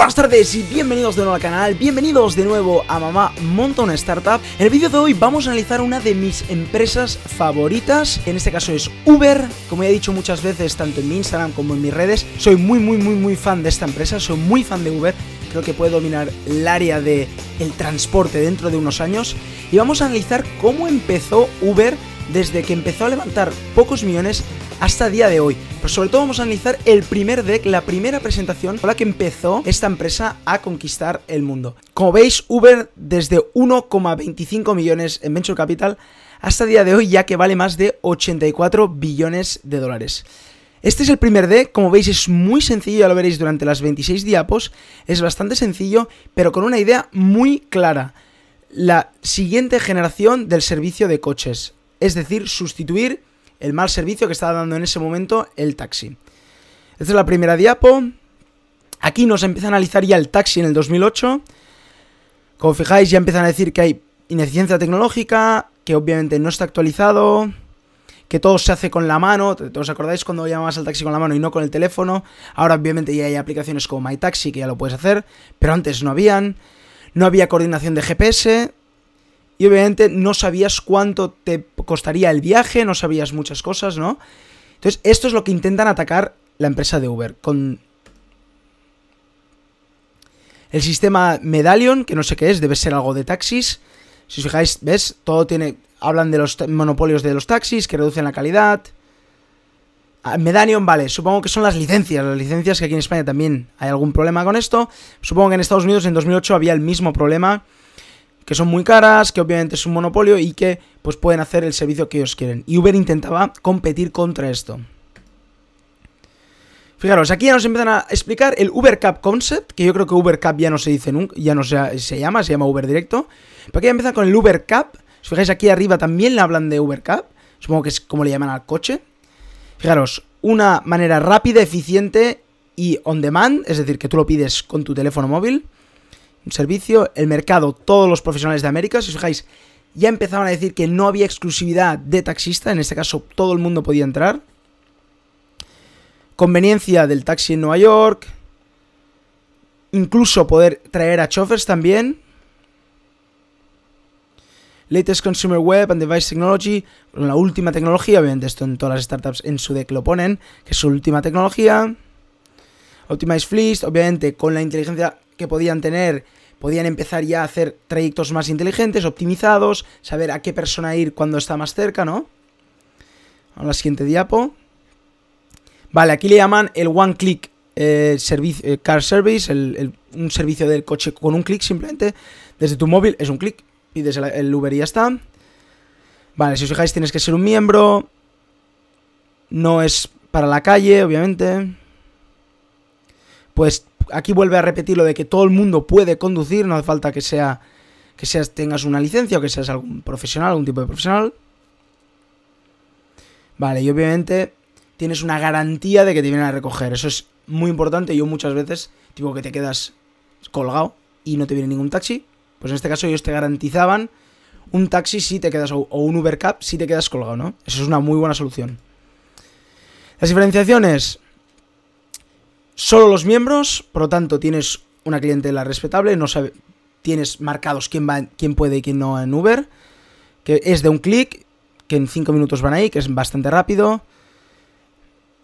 buenas tardes y bienvenidos de nuevo al canal, bienvenidos de nuevo a Mamá Monta Startup. En el vídeo de hoy vamos a analizar una de mis empresas favoritas, en este caso es Uber. Como ya he dicho muchas veces, tanto en mi Instagram como en mis redes, soy muy muy muy muy fan de esta empresa, soy muy fan de Uber. Creo que puede dominar el área de el transporte dentro de unos años. Y vamos a analizar cómo empezó Uber desde que empezó a levantar pocos millones hasta día de hoy. Pero sobre todo vamos a analizar el primer deck, la primera presentación con la que empezó esta empresa a conquistar el mundo. Como veis, Uber desde 1,25 millones en Venture Capital hasta día de hoy ya que vale más de 84 billones de dólares. Este es el primer deck, como veis es muy sencillo, ya lo veréis durante las 26 diapos, es bastante sencillo, pero con una idea muy clara. La siguiente generación del servicio de coches, es decir, sustituir el mal servicio que estaba dando en ese momento el taxi. Esta es la primera diapo. Aquí nos empieza a analizar ya el taxi en el 2008. Como fijáis, ya empiezan a decir que hay ineficiencia tecnológica, que obviamente no está actualizado, que todo se hace con la mano. ¿Os acordáis cuando llamabas al taxi con la mano y no con el teléfono? Ahora obviamente ya hay aplicaciones como MyTaxi que ya lo puedes hacer, pero antes no habían. No había coordinación de GPS, y obviamente no sabías cuánto te costaría el viaje, no sabías muchas cosas, ¿no? Entonces, esto es lo que intentan atacar la empresa de Uber con el sistema Medallion, que no sé qué es, debe ser algo de taxis. Si os fijáis, ¿ves? Todo tiene hablan de los monopolios de los taxis que reducen la calidad. Ah, Medallion, vale, supongo que son las licencias, las licencias que aquí en España también hay algún problema con esto. Supongo que en Estados Unidos en 2008 había el mismo problema que son muy caras, que obviamente es un monopolio y que pues pueden hacer el servicio que ellos quieren. Y Uber intentaba competir contra esto. Fijaros, aquí ya nos empiezan a explicar el Uber Cap Concept, que yo creo que Uber Cap ya no se dice nunca, ya no se, llama, se llama Uber Directo. Pero aquí ya empiezan con el Uber Cap. Si fijáis aquí arriba también le hablan de Uber Cap. Supongo que es como le llaman al coche. Fijaros, una manera rápida, eficiente y on demand, es decir, que tú lo pides con tu teléfono móvil servicio, el mercado, todos los profesionales de América, si os fijáis, ya empezaban a decir que no había exclusividad de taxista, en este caso todo el mundo podía entrar. Conveniencia del taxi en Nueva York, incluso poder traer a chauffeurs también. Latest Consumer Web and Device Technology, la última tecnología, obviamente esto en todas las startups en su deck lo ponen, que es su última tecnología. Optimize Fleet, obviamente con la inteligencia que podían tener, podían empezar ya a hacer trayectos más inteligentes, optimizados, saber a qué persona ir cuando está más cerca, ¿no? A la siguiente diapo. Vale, aquí le llaman el One Click eh, eh, Car Service, un servicio del coche con un clic simplemente. Desde tu móvil es un clic, pides el, el Uber y ya está. Vale, si os fijáis tienes que ser un miembro. No es para la calle, obviamente. Pues aquí vuelve a repetir lo de que todo el mundo puede conducir, no hace falta que sea que seas, tengas una licencia o que seas algún profesional, algún tipo de profesional. Vale, y obviamente tienes una garantía de que te vienen a recoger. Eso es muy importante. Yo muchas veces, tipo que te quedas colgado y no te viene ningún taxi. Pues en este caso ellos te garantizaban un taxi si te quedas, o un Uber Cab si te quedas colgado, ¿no? Eso es una muy buena solución. Las diferenciaciones, solo los miembros, por lo tanto tienes una clientela respetable, no sabe, tienes marcados quién va, quién puede y quién no en Uber, que es de un clic, que en 5 minutos van ahí, que es bastante rápido,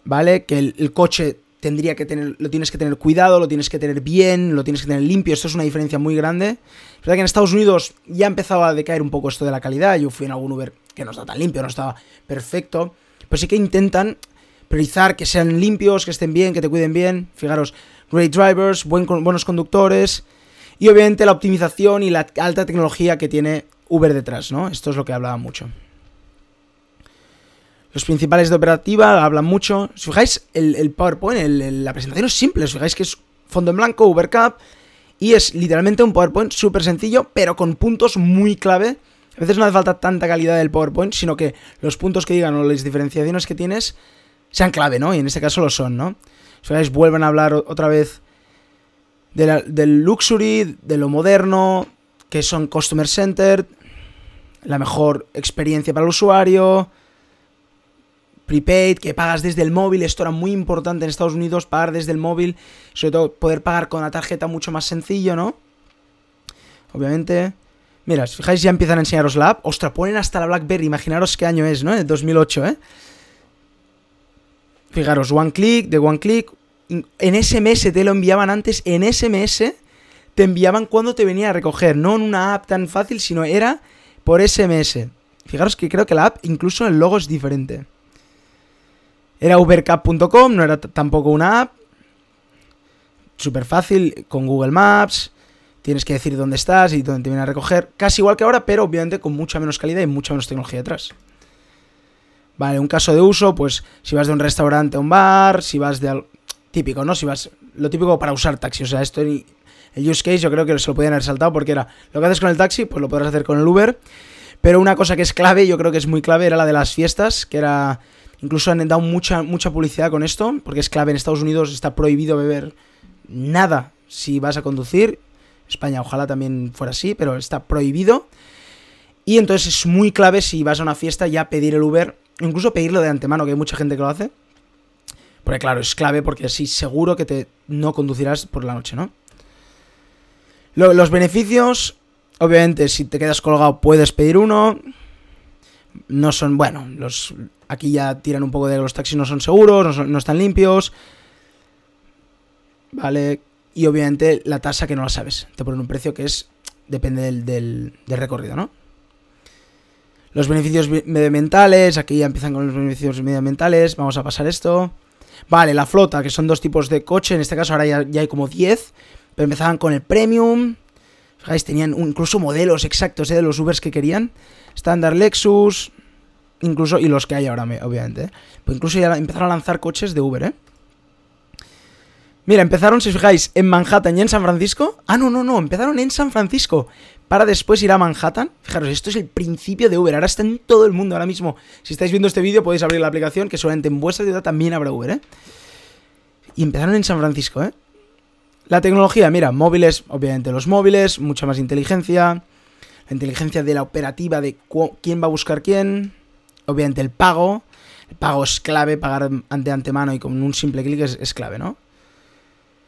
¿vale? Que el, coche tendría que tener, lo tienes que tener cuidado, lo tienes que tener bien, lo tienes que tener limpio, esto es una diferencia muy grande. Es verdad que en Estados Unidos ya empezaba a decaer un poco esto de la calidad, yo fui en algún Uber que no está tan limpio, no estaba perfecto, pero sí que intentan priorizar que sean limpios, que estén bien, que te cuiden bien. Fijaros, great drivers, buenos conductores y obviamente la optimización y la alta tecnología que tiene Uber detrás, ¿no? Esto es lo que hablaba mucho. Los principales de operativa hablan mucho. Si fijáis, el, PowerPoint, la presentación es simple. Si fijáis que es fondo en blanco, Uber Cup. Y es literalmente un PowerPoint súper sencillo, pero con puntos muy clave. A veces no hace falta tanta calidad del PowerPoint, sino que los puntos que digan o las diferenciaciones que tienes sean clave, ¿no? Y en este caso lo son, ¿no? Si veis, vuelven a hablar otra vez del luxury, de lo moderno, que son customer centered, la mejor experiencia para el usuario, prepaid, que pagas desde el móvil, esto era muy importante en Estados Unidos, pagar desde el móvil, sobre todo poder pagar con la tarjeta mucho más sencillo, ¿no? Obviamente. Mira, si fijáis ya empiezan a enseñaros la app. Ostras, ponen hasta la BlackBerry, imaginaros qué año es, ¿no? En 2008, ¿eh? Fijaros, One Click, de One Click. En SMS te lo enviaban antes, en SMS te enviaban cuando te venía a recoger, no en una app tan fácil, sino era por SMS. Fijaros que creo que la app, incluso el logo es diferente. Era ubercap.com, no era tampoco una app. Súper fácil, con Google Maps. Tienes que decir dónde estás y dónde te viene a recoger. Casi igual que ahora, pero obviamente con mucha menos calidad y mucha menos tecnología detrás. Vale, un caso de uso, pues si vas de un restaurante a un bar, si vas de... Típico, ¿no? Si vas... Lo típico para usar taxi. O sea, esto... El use case yo creo que se lo podían haber saltado porque era... Lo que haces con el taxi, pues lo podrás hacer con el Uber. Pero una cosa que es clave, yo creo que es muy clave, era la de las fiestas, que era Incluso han dado mucha, mucha publicidad con esto, porque es clave. En Estados Unidos está prohibido beber nada si vas a conducir. España ojalá también fuera así, pero está prohibido. Y entonces es muy clave si vas a una fiesta ya pedir el Uber, incluso pedirlo de antemano, que hay mucha gente que lo hace. Porque claro, es clave porque así seguro que te no conducirás por la noche, ¿no? los beneficios, obviamente, si te quedas colgado puedes pedir uno. No son, bueno, los Aquí ya tiran un poco de los taxis no son seguros, no, están limpios. Vale. Y obviamente la tasa que no la sabes. Te ponen un precio que es. Depende del, del, recorrido, ¿no? Los beneficios medioambientales. Aquí ya empiezan con los beneficios medioambientales. Vamos a pasar esto. Vale, la flota, que son dos tipos de coche. En este caso ahora ya, hay como 10. Pero empezaban con el premium. Fijáis, tenían incluso modelos exactos ¿eh? de los Ubers que querían. Estándar Lexus, incluso, y los que hay ahora, obviamente. ¿eh? Pues incluso ya empezaron a lanzar coches de Uber, ¿eh? Mira, empezaron, si os fijáis, en Manhattan y en San Francisco. Ah, no, no, no, empezaron en San Francisco para después ir a Manhattan. Fijaros, esto es el principio de Uber. Ahora está en todo el mundo. Ahora mismo, si estáis viendo este vídeo, podéis abrir la aplicación, que solamente en vuestra ciudad también habrá Uber, ¿eh? Y empezaron en San Francisco, ¿eh? La tecnología, mira, móviles, obviamente los móviles, mucha más inteligencia. La inteligencia de la operativa de quién va a buscar quién. Obviamente el pago. El pago es clave, pagar ante antemano y con un simple clic es, clave, ¿no?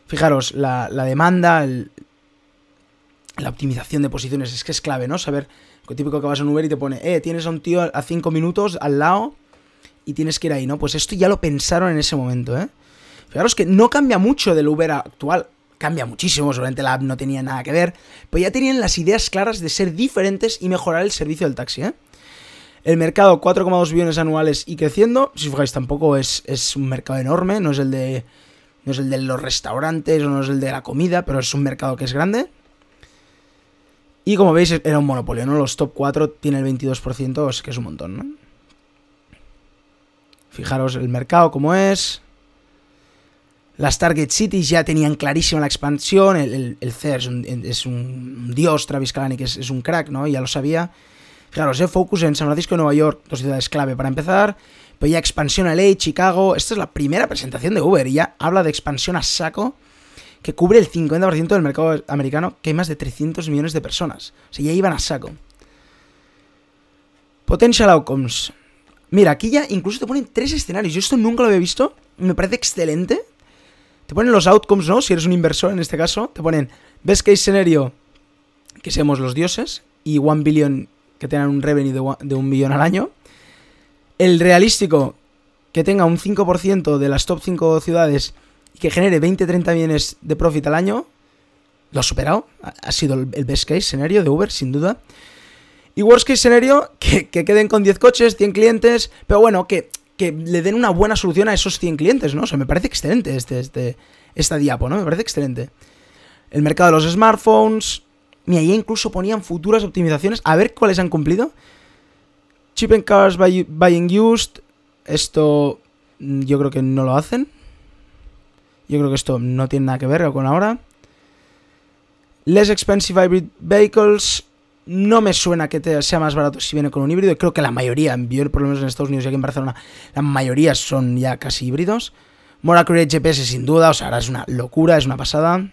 Fijaros, la, demanda, optimización de posiciones es que es clave, ¿no? Saber, lo típico que vas a un Uber y te pone, eh, tienes a un tío a 5 minutos al lado y tienes que ir ahí, ¿no? Pues esto ya lo pensaron en ese momento, ¿eh? Fijaros que no cambia mucho del Uber actual, cambia muchísimo, seguramente la app no tenía nada que ver, pero ya tenían las ideas claras de ser diferentes y mejorar el servicio del taxi, ¿eh? El mercado, 4,2 billones anuales y creciendo. Si os fijáis, tampoco es, es, un mercado enorme, no es el de. No es el de los restaurantes o no es el de la comida, pero es un mercado que es grande. Y como veis, era un monopolio, ¿no? Los top 4 tiene el 22%, es que es un montón, ¿no? Fijaros el mercado como es. Las Target Cities ya tenían clarísima la expansión. El, el, CER es un, dios, Travis Kalanick es, es un crack, ¿no? Ya lo sabía. Fijaros, eh, focus en San Francisco y Nueva York, dos ciudades clave para empezar. Pero ya expansión a LA, Chicago. Esta es la primera presentación de Uber y ya habla de expansión a saco que cubre el 50% del mercado americano, que hay más de 300 millones de personas. O sea, ya iban a saco. Potential Outcomes. Mira, aquí ya incluso te ponen tres escenarios. Yo esto nunca lo había visto. Me parece excelente. Te ponen los outcomes, ¿no? Si eres un inversor en este caso. Te ponen best case scenario, que seamos los dioses, y 1 billion que tengan un revenue de, un millón al año. El realístico, que tenga un 5% de las top 5 ciudades que genere 20-30 millones de profit al año, lo ha superado. Ha sido el best case scenario de Uber, sin duda. Y worst case scenario, que, queden con 10 coches, 100 clientes, pero bueno, que, que, le den una buena solución a esos 100 clientes, ¿no? O sea, me parece excelente este, este, esta diapo, ¿no? Me parece excelente. El mercado de los smartphones, Mira, ahí incluso ponían futuras optimizaciones. A ver cuáles han cumplido. Chip and cars buying used. Esto mm, yo creo que no lo hacen. Yo creo que esto no tiene nada que ver con ahora. Less expensive hybrid vehicles. No me suena que sea más barato si viene con un híbrido. Creo que la mayoría, por lo menos en Estados Unidos y aquí en Barcelona, la mayoría son ya casi híbridos. More accurate GPS sin duda, o sea, ahora es una locura, es una pasada.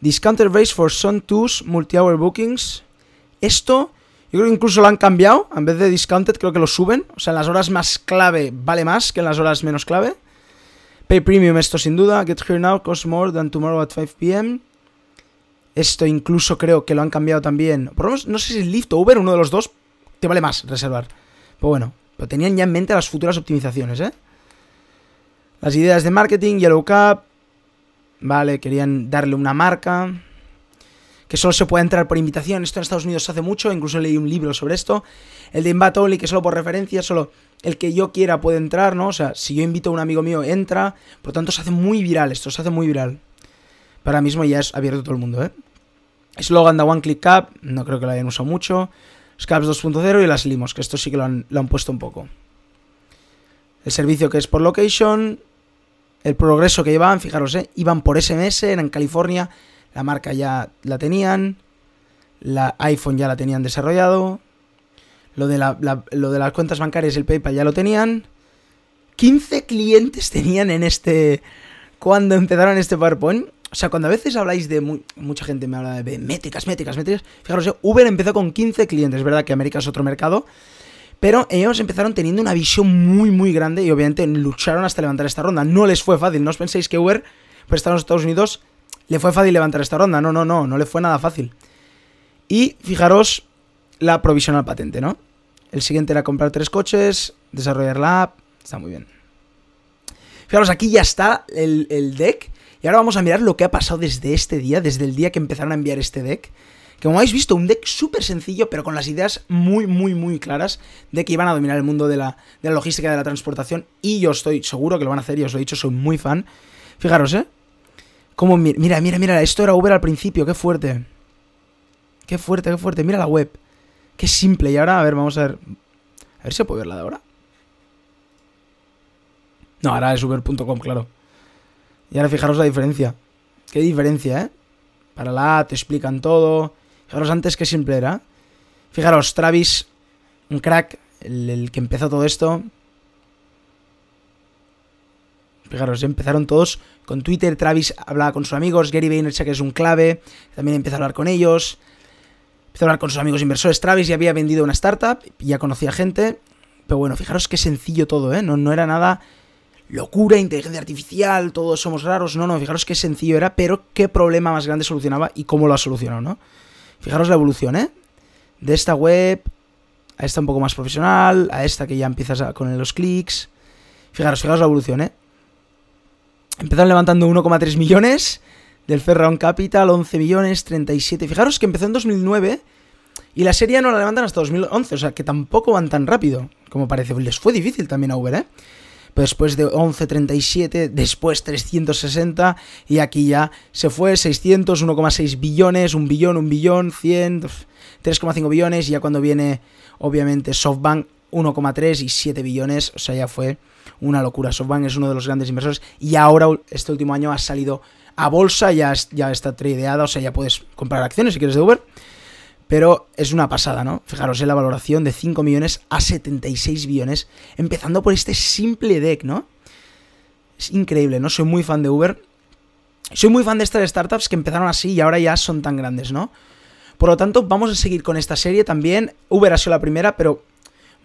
Discounter Base for Sun 2 Multi-Hour Bookings. Esto Yo creo que incluso lo han cambiado. En vez de discounted, creo que lo suben. O sea, en las horas más clave vale más que en las horas menos clave. Pay premium, esto sin duda. Get here now, cost more than tomorrow at 5 pm. Esto incluso creo que lo han cambiado también. Por lo menos, no sé si es Lyft o Uber, uno de los dos, te vale más reservar. Pero bueno, pero tenían ya en mente las futuras optimizaciones, ¿eh? Las ideas de marketing, Yellow Cup. Vale, querían darle una marca. Que solo se puede entrar por invitación. Esto en Estados Unidos se hace mucho. Incluso leí un libro sobre esto. El de Invite Only, que solo por referencia, solo el que yo quiera puede entrar, ¿no? O sea, si yo invito a un amigo mío, entra. Por lo tanto, se hace muy viral esto, se hace muy viral. Para mismo ya es abierto todo el mundo, ¿eh? Slogan de One Click Cap, no creo que lo hayan usado mucho. Scalps 2.0 y las Limos, que esto sí que lo han, lo han puesto un poco. El servicio que es por location, el progreso que llevaban, fijaros, ¿eh? iban por SMS, eran en California, la marca ya la tenían, la iPhone ya la tenían desarrollado, lo de, lo de las cuentas bancarias y el PayPal ya lo tenían, 15 clientes tenían en este, cuando empezaron este PowerPoint, o sea, cuando a veces habláis de. mucha gente me habla de métricas, métricas, métricas. Fijaros, ¿eh? Uber empezó con 15 clientes. Es verdad que América es otro mercado. Pero ellos empezaron teniendo una visión muy, muy grande y obviamente lucharon hasta levantar esta ronda. No les fue fácil. No os penséis que Uber, por estar en Estados Unidos, le fue fácil levantar esta ronda. No, no, no. No le fue nada fácil. Y fijaros la provisional patente, ¿no? El siguiente era comprar tres coches, desarrollar la app. Está muy bien. Fijaros, aquí ya está el, el deck. Y ahora vamos a mirar lo que ha pasado desde este día, desde el día que empezaron a enviar este deck. Que como habéis visto, un deck súper sencillo, pero con las ideas muy, muy, muy claras de que iban a dominar el mundo de la, de la logística de la transportación. Y yo estoy seguro que lo van a hacer, y os lo he dicho, soy muy fan. Fijaros, ¿eh? Como, mira, mira, mira, esto era Uber al principio, qué fuerte. Qué fuerte, qué fuerte. Mira la web. Qué simple. Y ahora, a ver, vamos a ver. A ver si se puede verla de ahora. No, ahora es uber.com, claro. Y ahora fijaros la diferencia. Qué diferencia, ¿eh? Para la te explican todo. Fijaros antes qué simple era. Fijaros, Travis, un crack, el, que empezó todo esto. Fijaros, empezaron todos con Twitter. Travis hablaba con sus amigos. Gary Vaynerchuk es un clave. También empezó a hablar con ellos. Empezó a hablar con sus amigos inversores. Travis ya había vendido una startup. Ya conocía gente. Pero bueno, fijaros qué sencillo todo, ¿eh? No, no era nada locura, inteligencia artificial, todos somos raros. No, no, fijaros qué sencillo era, pero qué problema más grande solucionaba y cómo lo ha solucionado, ¿no? Fijaros la evolución, ¿eh? De esta web a esta un poco más profesional, a esta que ya empiezas con los clics. Fijaros, fijaros la evolución, ¿eh? Empezaron levantando 1,3 millones, del Ferrown Capital 11 millones, 37. Fijaros que empezó en 2009 y la serie no la levantan hasta 2011, o sea que tampoco van tan rápido como parece. Les fue difícil también a Uber, ¿eh? después de 11.37, después 360 y aquí ya se fue 600, 1,6 billones, 1 billón, 1 billón, 100, 3,5 billones y ya cuando viene obviamente SoftBank 1,3 y 7 billones, o sea, ya fue una locura. SoftBank es uno de los grandes inversores y ahora este último año ha salido a bolsa, ya, ya está tradeada, o sea, ya puedes comprar acciones si quieres de Uber. Pero es una pasada, ¿no? Fijaros en la valoración de 5 millones a 76 billones, empezando por este simple deck, ¿no? Es increíble, ¿no? Soy muy fan de Uber. Soy muy fan de estas startups que empezaron así y ahora ya son tan grandes, ¿no? Por lo tanto, vamos a seguir con esta serie también. Uber ha sido la primera, pero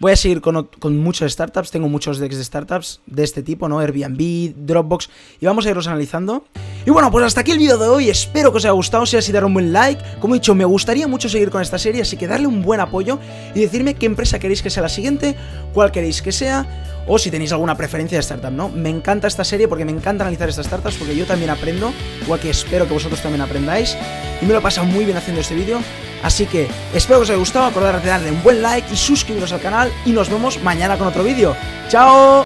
Voy a seguir con, muchas startups, tengo muchos decks de startups de este tipo, ¿no? Airbnb, Dropbox, y vamos a irlos analizando. Y bueno, pues hasta aquí el vídeo de hoy, espero que os haya gustado, si así dar un buen like. Como he dicho, me gustaría mucho seguir con esta serie, así que darle un buen apoyo y decirme qué empresa queréis que sea la siguiente, cuál queréis que sea, o si tenéis alguna preferencia de startup, ¿no? Me encanta esta serie porque me encanta analizar estas startups, porque yo también aprendo, igual que espero que vosotros también aprendáis, y me lo he pasado muy bien haciendo este vídeo. Así que espero que os haya gustado, acordar de darle un buen like y suscribiros al canal y nos vemos mañana con otro vídeo. ¡Chao!